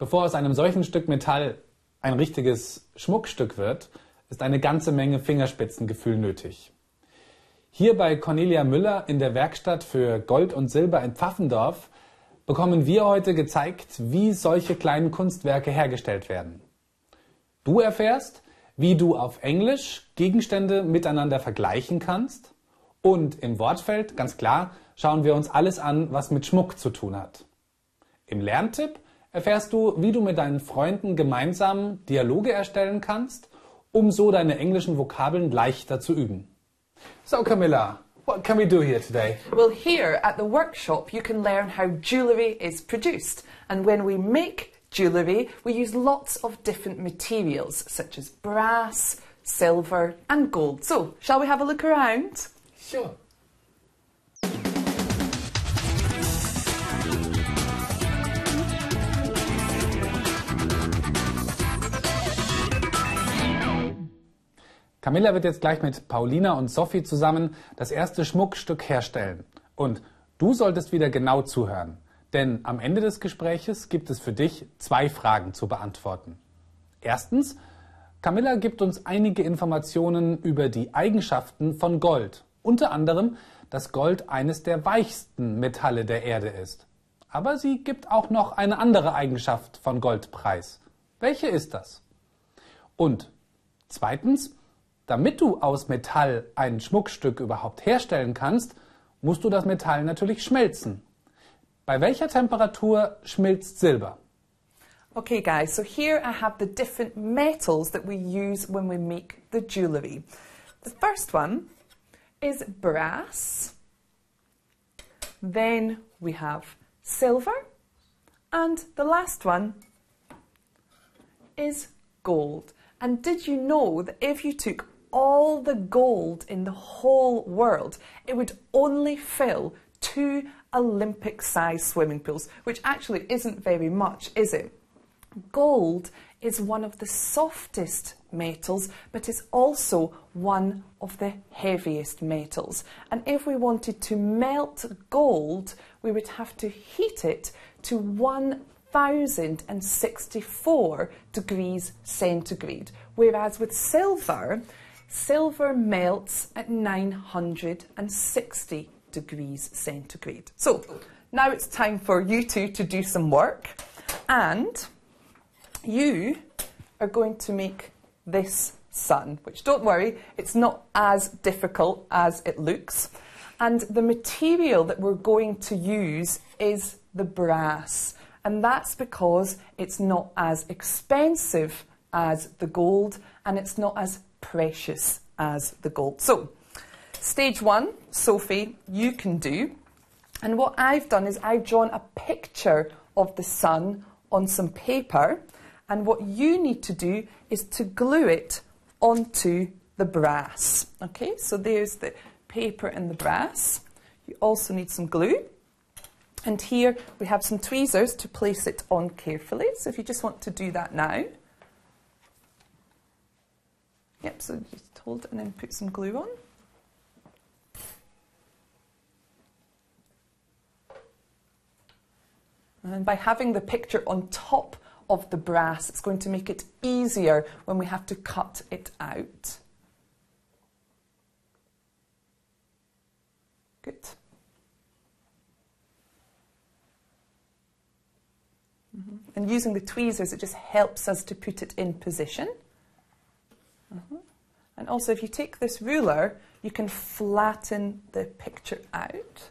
Bevor aus einem solchen Stück Metall ein richtiges Schmuckstück wird, ist eine ganze Menge Fingerspitzengefühl nötig. Hier bei Cornelia Müller in der Werkstatt für Gold und Silber in Pfaffendorf bekommen wir heute gezeigt, wie solche kleinen Kunstwerke hergestellt werden. Du erfährst, wie du auf Englisch Gegenstände miteinander vergleichen kannst und im Wortfeld, ganz klar, schauen wir uns alles an, was mit Schmuck zu tun hat. Im Lerntipp erfährst du, wie du mit deinen Freunden gemeinsam Dialoge erstellen kannst, um so deine englischen Vokabeln leichter zu üben. So Camilla, what can we do here today? Well, here at the workshop you can learn how jewellery is produced and when we make jewellery we use lots of different materials such as brass, silver and gold. So, shall we have a look around? Sure. Camilla wird jetzt gleich mit Paulina und Sophie zusammen das erste Schmuckstück herstellen. Und du solltest wieder genau zuhören, denn am Ende des Gespräches gibt es für dich zwei Fragen zu beantworten. Erstens, Camilla gibt uns einige Informationen über die Eigenschaften von Gold, unter anderem, dass Gold eines der weichsten Metalle der Erde ist. Aber sie gibt auch noch eine andere Eigenschaft von Gold preis. Welche ist das? Und zweitens, damit du aus Metall ein Schmuckstück überhaupt herstellen kannst, musst du das Metall natürlich schmelzen. Bei welcher Temperatur schmilzt Silber? Okay guys, so here I have the different metals that we use when we make the jewellery. The first one is brass. Then we have silver. And the last one is gold. And did you know that if you took all the gold in the whole world, it would only fill two Olympic sized swimming pools, which actually isn't very much, is it? Gold is one of the softest metals, but it's also one of the heaviest metals. And if we wanted to melt gold, we would have to heat it to 1064 degrees centigrade. Whereas with silver, silver melts at 960 degrees centigrade. So now it's time for you two to do some work and you are going to make this sun, which don't worry, it's not as difficult as it looks. And the material that we're going to use is the brass. And that's because it's not as expensive as the gold and it's not as precious as the gold. So, stage one, Sophie, you can do. And what I've done is I've drawn a picture of the sun on some paper. And what you need to do is to glue it onto the brass. Okay, so there's the paper and the brass. You also need some glue. And here we have some tweezers to place it on carefully. So if you just want to do that now. Yep, so just hold and then put some glue on. And by having the picture on top of the brass, it's going to make it easier when we have to cut it out. Good. Mm -hmm. And using the tweezers, it just helps us to put it in position. And also, if you take this ruler, you can flatten the picture out.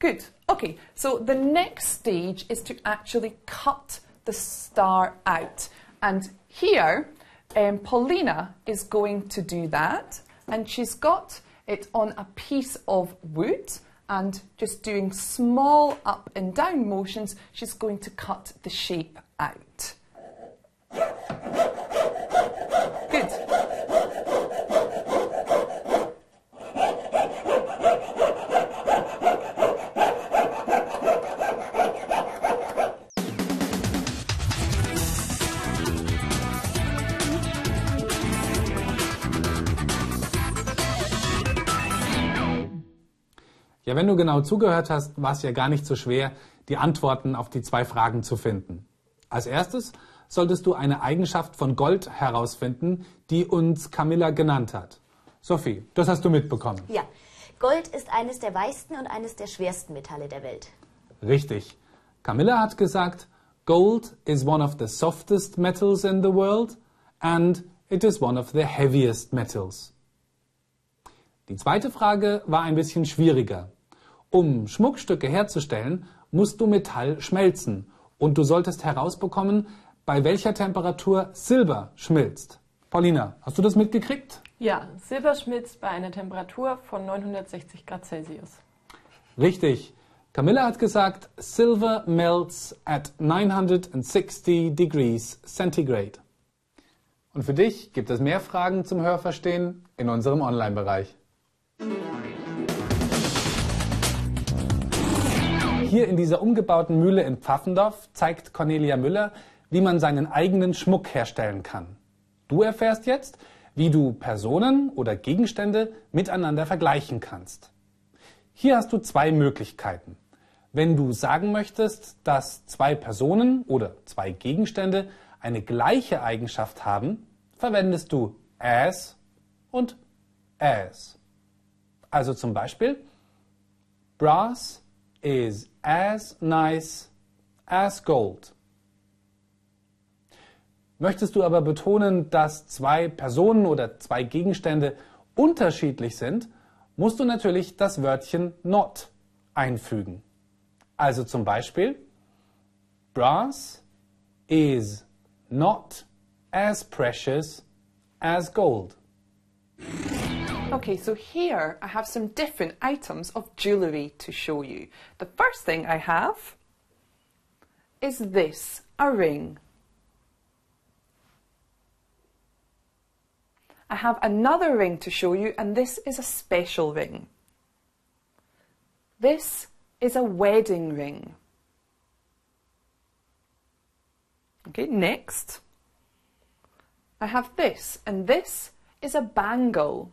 Good. Okay, so the next stage is to actually cut the star out. And here, um, Paulina is going to do that. And she's got it on a piece of wood and just doing small up and down motions, she's going to cut the shape out. Good. Ja, wenn du genau zugehört hast, war es ja gar nicht so schwer, die Antworten auf die zwei Fragen zu finden. Als erstes solltest du eine Eigenschaft von Gold herausfinden, die uns Camilla genannt hat. Sophie, das hast du mitbekommen. Ja, Gold ist eines der weichsten und eines der schwersten Metalle der Welt. Richtig. Camilla hat gesagt, Gold is one of the softest metals in the world and it is one of the heaviest metals. Die zweite Frage war ein bisschen schwieriger. Um Schmuckstücke herzustellen, musst du Metall schmelzen und du solltest herausbekommen, bei welcher Temperatur Silber schmilzt. Paulina, hast du das mitgekriegt? Ja, Silber schmilzt bei einer Temperatur von 960 Grad Celsius. Richtig. Camilla hat gesagt, Silver melts at 960 degrees centigrade. Und für dich gibt es mehr Fragen zum Hörverstehen in unserem Online-Bereich. Hier in dieser umgebauten Mühle in Pfaffendorf zeigt Cornelia Müller, wie man seinen eigenen Schmuck herstellen kann. Du erfährst jetzt, wie du Personen oder Gegenstände miteinander vergleichen kannst. Hier hast du zwei Möglichkeiten. Wenn du sagen möchtest, dass zwei Personen oder zwei Gegenstände eine gleiche Eigenschaft haben, verwendest du as und as. Also zum Beispiel, Brass is as nice as gold. Möchtest du aber betonen, dass zwei Personen oder zwei Gegenstände unterschiedlich sind, musst du natürlich das Wörtchen not einfügen. Also zum Beispiel, Brass is not as precious as gold. Okay, so here I have some different items of jewellery to show you. The first thing I have is this, a ring. I have another ring to show you and this is a special ring. This is a wedding ring. Okay, next I have this and this is a bangle.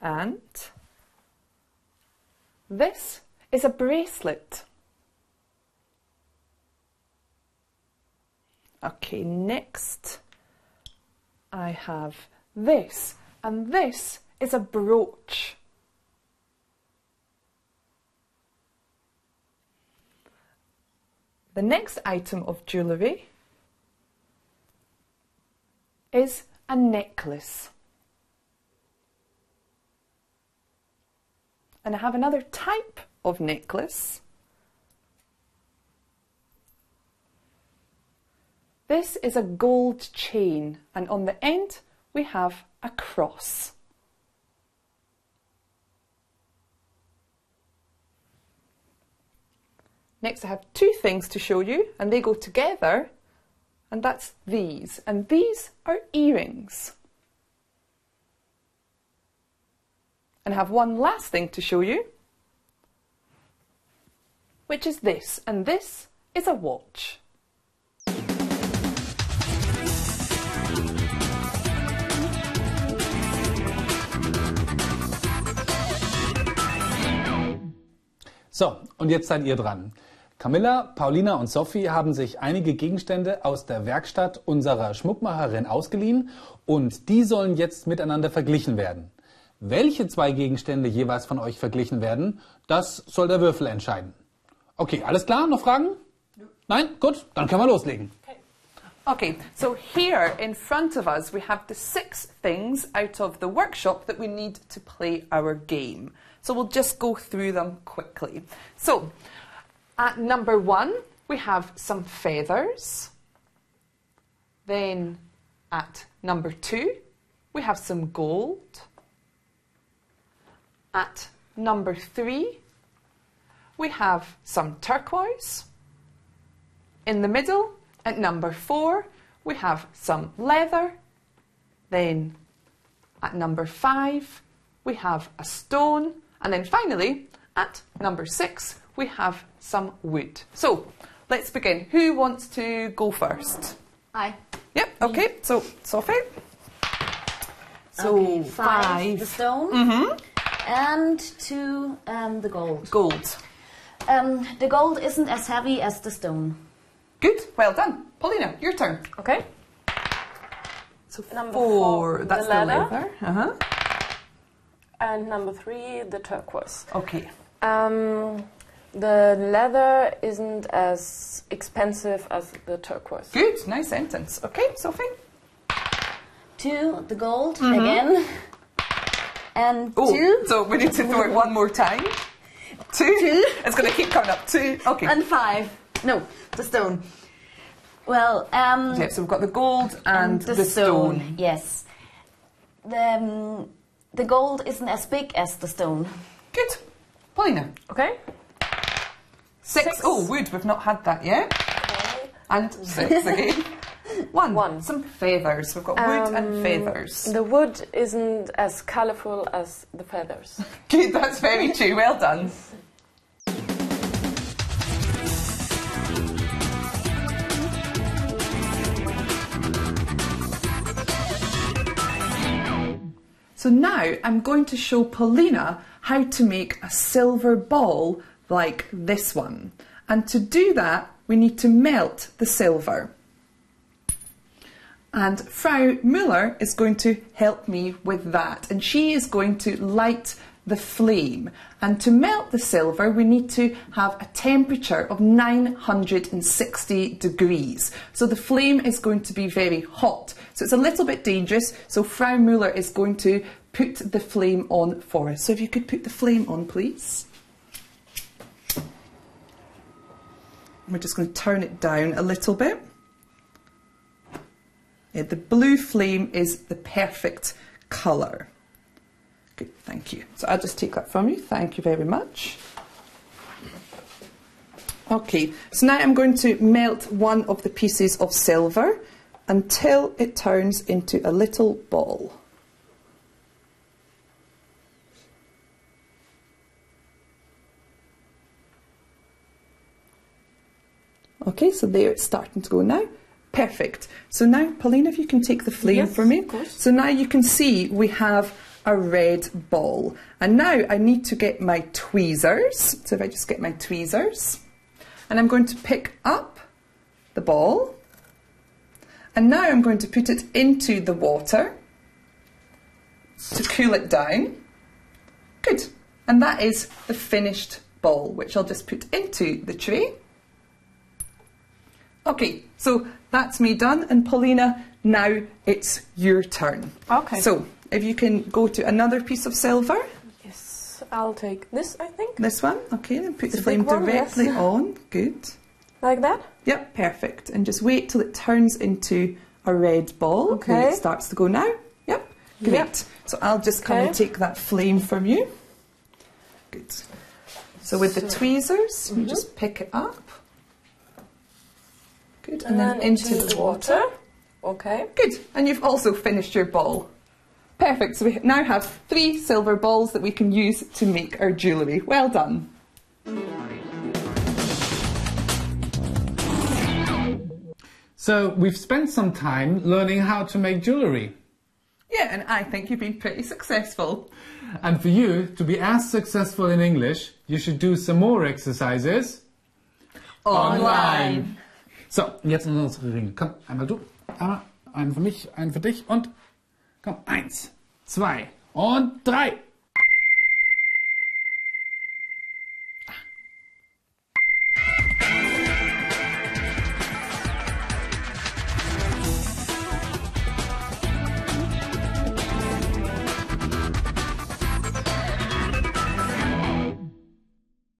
And this is a bracelet. Okay, next I have this, and this is a brooch. The next item of jewellery is a necklace. And I have another type of necklace This is a gold chain and on the end we have a cross. Next I have two things to show you and they go together and that's these and these are earrings. And have one last thing to show you which is this and this is a watch. So, und jetzt seid ihr dran. Camilla, Paulina und Sophie haben sich einige Gegenstände aus der Werkstatt unserer Schmuckmacherin ausgeliehen und die sollen jetzt miteinander verglichen werden. Welche zwei Gegenstände jeweils von euch verglichen werden, das soll der Würfel entscheiden. Okay, alles klar? Noch Fragen? Nein? Gut, dann können wir loslegen. Okay, so here in front of us we have the six things out of the workshop that we need to play our game. So we'll just go through them quickly. So at number one, we have some feathers. Then at number two, we have some gold. At number three, we have some turquoise. In the middle, at number four, we have some leather. Then at number five, we have a stone. And then finally, at number six, we have some wood. So let's begin. Who wants to go first? I. Yep, okay. So, Sophie. So Okay, five, the five stone, mm-hmm. And to um, the gold. gold. Um, the gold isn't as heavy as the stone. Good, well done. Paulina, your turn. Okay. So Number four, four, that's the the leather. leather. Uh-huh. And number three, the turquoise. Okay. Um, the leather isn't as expensive as the turquoise. Good, nice sentence. Okay, Sophie. Two, the gold again, and Oh, two, so we need to throw it one more time. Two. It's going to keep coming up. Two. Okay. and five. No, the stone. Well, um, yeah, so we've got the gold and, the, the, stone. stone. Yes. The um, the gold isn't as big as the stone. Good. Paulina. Okay. Six. Six. Oh, wood. We've not had that yet. And six again. One. One. Some feathers. We've got wood and Um, feathers. The wood isn't as colourful as the feathers. Good. That's very true. Well done. So now I'm going to show Paulina how to make a silver ball like this one. And to do that, we need to melt the silver. And Frau Müller is going to help me with that. And she is going to light the flame. And to melt the silver, we need to have a temperature of 960 degrees. So the flame is going to be very hot. So it's a little bit dangerous. So Frau Müller is going to put the flame on for us. So if you could put the flame on, please. We're just going to turn it down a little bit. The blue flame is the perfect colour. Good, thank you. So I'll just take that from you. Thank you very much. Okay, so now I'm going to melt one of the pieces of silver until it turns into a little ball. Okay, so there it's starting to go now. Perfect. So now, Pauline, if you can take the flame Yes, for me. of course. So now you can see we have a red ball. And now I need to get my tweezers. So if I just get my tweezers, and I'm going to pick up the ball. And now I'm going to put it into the water to cool it down. Good. And that is the finished ball, which I'll just put into the tray. Okay, so that's me done. And Paulina, now it's your turn. Okay. So if you can go to another piece of silver, Yes, I'll take this, I think. this one, okay, then put It's the flame one, directly yes. on. Good. Like that? Yep, perfect. And just wait till it turns into a red ball. Okay. And it starts to go now. Yep, great. Yep. So I'll just come and take that flame from you. Good. So with the tweezers, you Mhm. just pick it up. Good. And, then into, the the water. Okay. Good. And you've also finished your ball. Perfect. So we now have three silver balls that we can use to make our jewellery. Well done. So we've spent some time learning how to make jewellery. Yeah, and I think you've been pretty successful. And for you to be as successful in English, you should do some more exercises Online. So, jetzt unsere Ringe. Komm, einmal du, einmal, einen für mich, einen für dich und komm, eins, zwei und drei.